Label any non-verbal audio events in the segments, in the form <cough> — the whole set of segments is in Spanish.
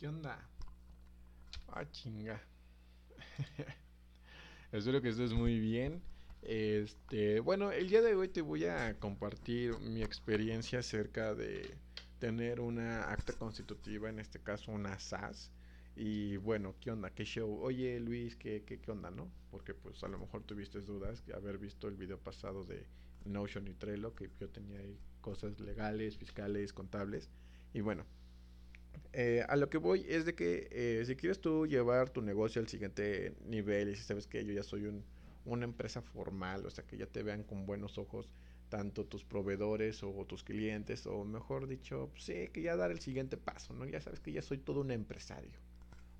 ¿Qué onda? Ah, chinga. <laughs> Espero que estés muy bien. Este, bueno, el día de hoy te voy a compartir mi experiencia acerca de tener una acta constitutiva, en este caso una SAS. Y bueno, ¿qué onda? ¿Qué show? Oye Luis, ¿qué, qué, qué onda, no? Porque pues a lo mejor tuviste dudas de haber visto el video pasado de Notion y Trello, que yo tenía ahí cosas legales, fiscales, contables. Y bueno, eh, a lo que voy es de que eh, si quieres tú llevar tu negocio al siguiente nivel y si sabes que yo ya soy un, una empresa formal, o sea que ya te vean con buenos ojos tanto tus proveedores o tus clientes, o mejor dicho, pues, sí, que ya dar el siguiente paso, ¿no? Ya sabes que ya soy todo un empresario.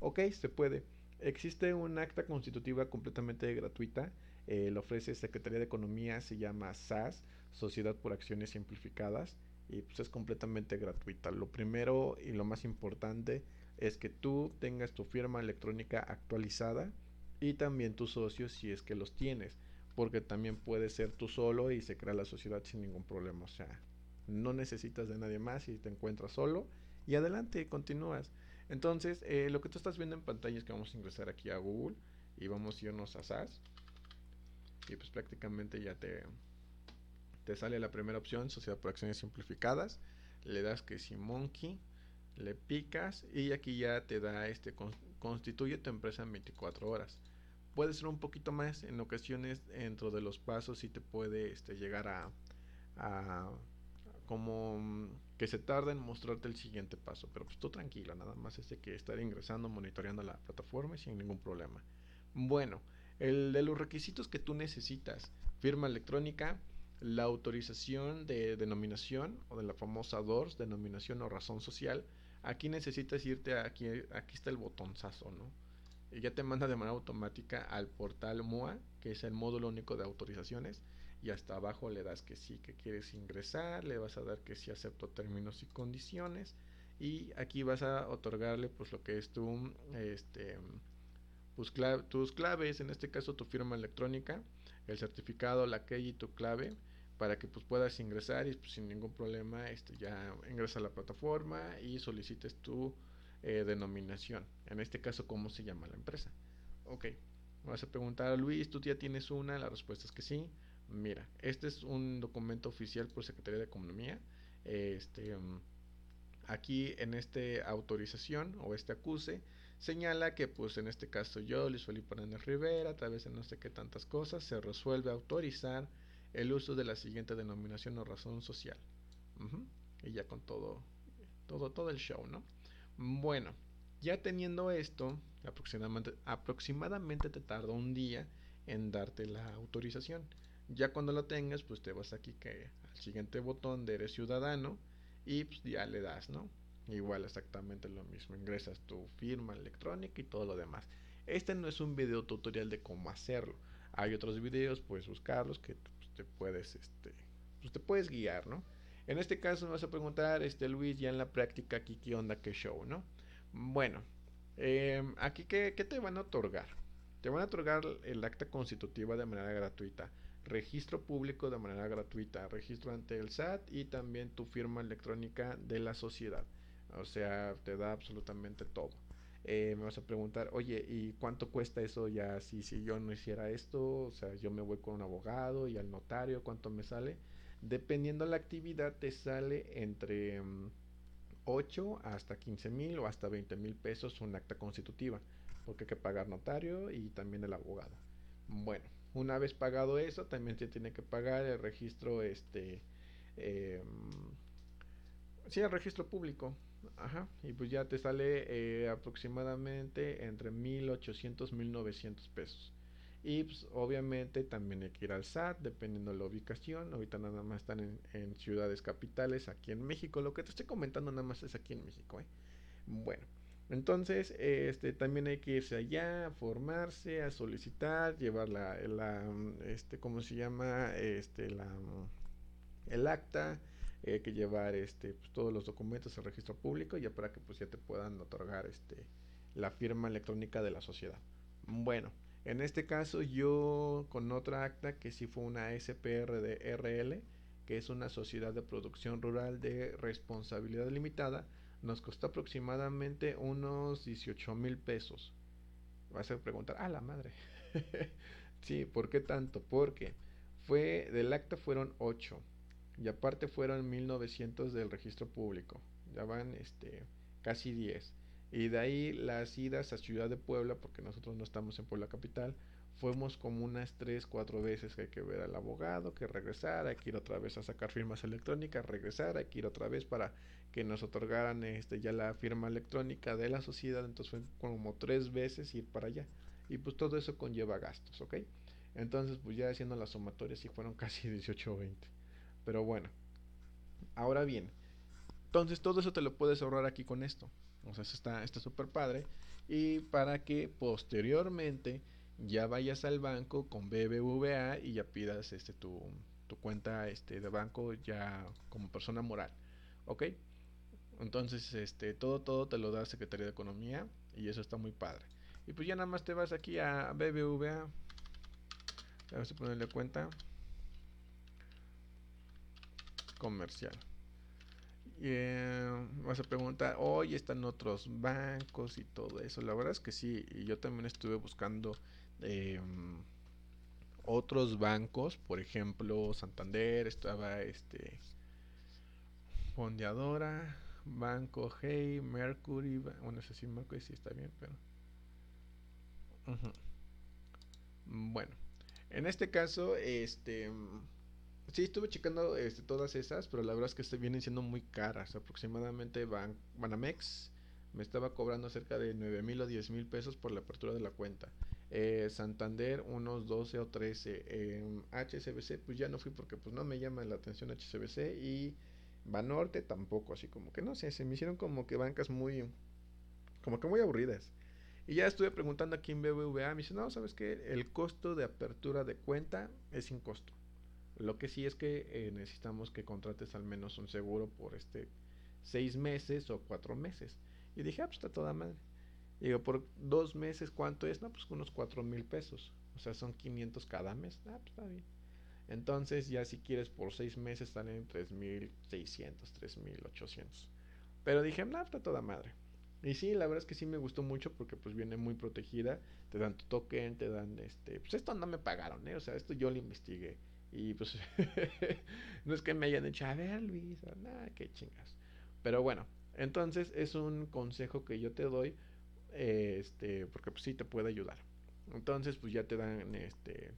Ok, se puede. Existe un acta constitutiva completamente gratuita, eh, lo ofrece Secretaría de Economía, se llama SAS, Sociedad por Acciones Simplificadas y pues es completamente gratuita. Lo primero y lo más importante es que tú tengas tu firma electrónica actualizada y también tus socios si es que los tienes, porque también puedes ser tú solo y se crea la sociedad sin ningún problema, o sea, no necesitas de nadie más y te encuentras solo y adelante, continúas. Entonces, eh, lo que tú estás viendo en pantalla es que vamos a ingresar aquí a Google y vamos a irnos a SAS y pues prácticamente ya te, te sale la primera opción, sociedad por acciones simplificadas, le das que si monkey, le picas y aquí ya te da este constituye tu empresa en 24 horas. Puede ser un poquito más en ocasiones dentro de los pasos y te puede este, llegar a, como que se tarda en mostrarte el siguiente paso, pero pues tú tranquila, nada más es de que estar ingresando, monitoreando la plataforma sin ningún problema. Bueno, el de los requisitos que tú necesitas, firma electrónica, la autorización de denominación o de la famosa DORS, denominación o razón social, aquí necesitas irte a aquí, aquí está el botonzazo, ¿no? Y ya te manda de manera automática al portal MOA, que es el módulo único de autorizaciones, y hasta abajo le das que sí, que quieres ingresar, le vas a dar que sí acepto términos y condiciones, y aquí vas a otorgarle pues lo que es tu, este, pues, tus claves, en este caso tu firma electrónica, el certificado, la calle y tu clave, para que pues puedas ingresar y pues, sin ningún problema este ya ingresa a la plataforma y solicites tu eh, denominación. En este caso cómo se llama la empresa ok vas a preguntar a Luis tú ya tienes una la respuesta es que sí. Mira este es un documento oficial por Secretaría de Economía. Este aquí en este autorización o este acuse señala que pues en este caso yo Luis Felipe Hernández Rivera a través de no sé qué tantas cosas se resuelve autorizar el uso de la siguiente denominación o razón social. Y ya con todo, todo, todo el show, ¿no? Bueno, ya teniendo esto, aproximadamente, te tarda un día en darte la autorización. Ya cuando lo tengas, pues te vas aquí que al siguiente botón de eres ciudadano y pues ya le das, ¿no? Igual exactamente lo mismo, ingresas tu firma electrónica y todo lo demás. Este no es un video tutorial de cómo hacerlo. Hay otros videos, puedes buscarlos que te puedes, este, pues te puedes guiar, ¿no? En este caso me vas a preguntar, este Luis, ya en la práctica qué onda, qué show, ¿no? Bueno, em, aquí ¿qué, ¿qué, te van a otorgar. Te van a otorgar el acta constitutiva de manera gratuita, registro público de manera gratuita, registro ante el SAT y también tu firma electrónica de la sociedad. O sea, te da absolutamente todo. Eh, me vas a preguntar, oye, ¿y cuánto cuesta eso ya si, si yo no hiciera esto? O sea, yo me voy con un abogado y al notario, ¿cuánto me sale? Dependiendo de la actividad, te sale entre 8 mm, hasta 15 mil o hasta 20 mil pesos un acta constitutiva, porque hay que pagar notario y también el abogado. Bueno, una vez pagado eso, también se tiene que pagar el registro, este, eh, sí, el registro público, Ajá, y pues ya te sale eh, aproximadamente entre 1800 1900 pesos. Y pues obviamente también hay que ir al SAT, dependiendo de la ubicación. Ahorita nada más están en, ciudades capitales aquí en México. Lo que te estoy comentando nada más es aquí en México. ¿eh? Bueno, entonces este también hay que irse allá, formarse, a solicitar, llevar la, la este, ¿cómo se llama? Este, la, el acta eh, que llevar este pues, todos los documentos al registro público ya para que pues ya te puedan otorgar este la firma electrónica de la sociedad bueno en este caso yo con otra acta que sí fue una SPR de RL que es una sociedad de producción rural de responsabilidad limitada nos costó aproximadamente unos 18 mil pesos. Vas a preguntar, ah, la madre. <laughs> sí, ¿por qué tanto? Porque fue, del acta fueron 8 y aparte fueron 1900 del registro público. Ya van este, casi 10. Y de ahí las idas a Ciudad de Puebla, porque nosotros no estamos en Puebla Capital, fuimos como unas 3, 4 veces que hay que ver al abogado, que regresar, hay que ir otra vez a sacar firmas electrónicas, regresar, hay que ir otra vez para que nos otorgaran este ya la firma electrónica de la sociedad, entonces fue como tres veces ir para allá. Y pues todo eso conlleva gastos, ¿ok? Entonces pues ya haciendo las sumatorias sí fueron <laughs> casi 18 o 20. Pero bueno, ahora bien, entonces todo eso te lo puedes ahorrar aquí con esto. O sea, eso está súper padre. Y para que posteriormente ya vayas al banco con BBVA y ya pidas este tu, tu cuenta este de banco ya como persona moral. ¿Ok? Entonces, este, todo, todo te lo da Secretaría de Economía y eso está muy padre. Y pues ya nada más te vas aquí a BBVA. Vamos a ponerle cuenta comercial. Eh, vas a preguntar, hoy están otros bancos y todo eso. La verdad es que sí, y yo también estuve buscando em, otros bancos, por ejemplo, Santander, estaba este Fondeadora, Banco Hey, Mercury, bueno, sé si Mercury sí está bien, pero... Bueno, en este caso, este... Sí, estuve checando este, todas esas, pero la verdad es que vienen siendo muy caras. Aproximadamente Ban Banamex me estaba cobrando cerca de 9 mil o 10 mil pesos por la apertura de la cuenta. Eh, Santander unos 12 o 13. HSBC pues ya no fui porque pues no me llama la atención HSBC y Banorte tampoco, así como que no sé, se me hicieron como que bancas muy, como que muy aburridas. Y ya estuve preguntando aquí en BBVA, me dice, no, ¿sabes qué? El costo de apertura de cuenta es sin costo. Lo que sí es que eh, necesitamos que contrates al menos un seguro por este seis meses o cuatro meses. Y dije, ah, pues está toda madre. digo, por dos meses, ¿cuánto es? No, pues unos cuatro mil pesos. O sea, son 500 cada mes. Ah, pues está bien. Entonces ya si quieres por seis meses están en 3.600, 3.800. Pero dije, no, está toda madre. Y sí, la verdad es que sí me gustó mucho porque pues viene muy protegida. Te dan tu token, te dan este... Pues esto no me pagaron, ¿eh? O sea, esto yo lo investigué. Y pues <laughs> no es que me hayan dicho, a ver Luis, nada, qué chingas. Pero bueno, entonces es un consejo que yo te doy, este, porque pues sí te puede ayudar. Entonces pues ya te dan este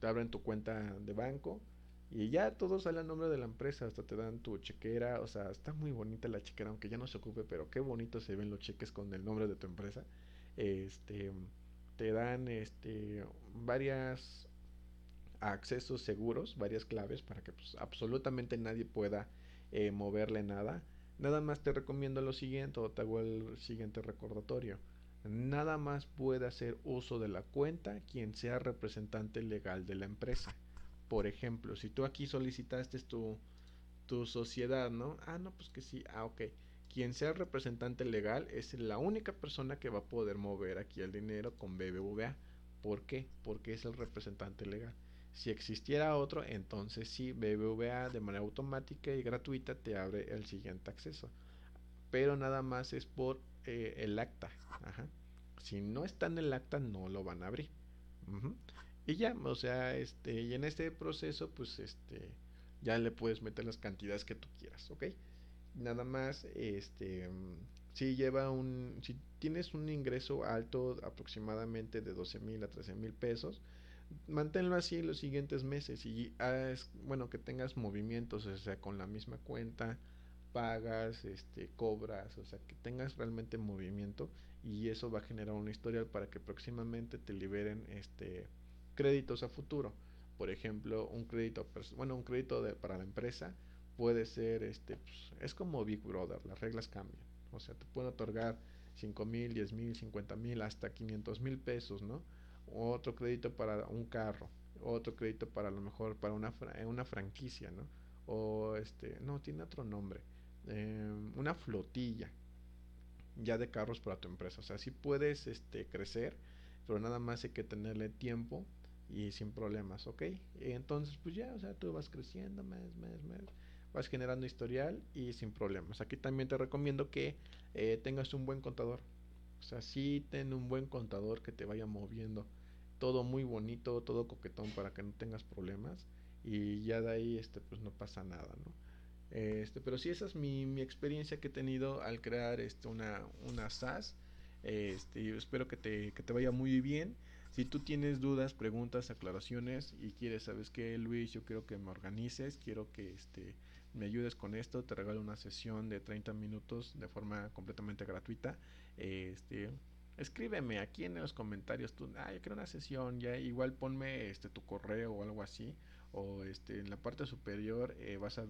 te abren tu cuenta de banco y ya todo sale a nombre de la empresa, hasta te dan tu chequera, o sea, está muy bonita la chequera, aunque ya no se ocupe, pero qué bonito se ven los cheques con el nombre de tu empresa. Este, te dan este varias accesos seguros, varias claves para que pues, absolutamente nadie pueda eh, moverle nada. Nada más te recomiendo lo siguiente o te hago el siguiente recordatorio nada más puede hacer uso de la cuenta quien sea representante legal de la empresa. Por ejemplo, si tú aquí solicitaste tu, tu sociedad, ¿no? Ah, no, pues que sí, ah, ok. Quien sea representante legal es la única persona que va a poder mover aquí el dinero con BBVA. ¿Por qué? Porque es el representante legal. Si existiera otro, entonces sí, BBVA de manera automática y gratuita te abre el siguiente acceso. Pero nada más es por eh, el acta. Si no está en el acta, no lo van a abrir. Y ya, o sea, este, y en este proceso, pues este, ya le puedes meter las cantidades que tú quieras, ¿ok? Nada más, este, si lleva un, si tienes un ingreso alto aproximadamente de 12 mil a 13 mil pesos, manténlo así los siguientes meses y haz, bueno, que tengas movimientos, o sea, con la misma cuenta, pagas, este, cobras, o sea, que tengas realmente movimiento y eso va a generar un historial para que próximamente te liberen este créditos a futuro. Por ejemplo, un crédito, bueno, un crédito de, para la empresa puede ser, este, pues, es como Big Brother, las reglas cambian. O sea, te pueden otorgar 5 mil, 10 mil, 50 mil, hasta 500 mil pesos, ¿no? Otro crédito para un carro, otro crédito para lo mejor para una, una franquicia, ¿no? O este, no, tiene otro nombre Em, una flotilla ya de carros para tu empresa. O sea, si puedes este, crecer, pero nada más hay que tenerle tiempo y sin problemas, ¿ok? entonces, pues ya, o sea, tú vas creciendo más, más, más. vas generando historial y sin problemas. Aquí también te recomiendo que eh, tengas un buen contador. O sea, sí ten un buen contador que te vaya moviendo. Todo muy bonito, todo coquetón para que no tengas problemas. Y ya de ahí, este, pues no pasa nada, ¿no? Este, pero sí, esa es mi, mi experiencia que he tenido al crear este, una, una SaaS. Este, espero que te, que te vaya muy bien. Si tú tienes dudas, preguntas, aclaraciones y quieres, ¿sabes qué, Luis? Yo quiero que me organices, quiero que este, me ayudes con esto, te regalo una sesión de 30 minutos de forma completamente gratuita. Este, escríbeme aquí en los comentarios, tú, ah, yo quiero una sesión, ya igual ponme este tu correo o algo así, o este en la parte superior eh, vas a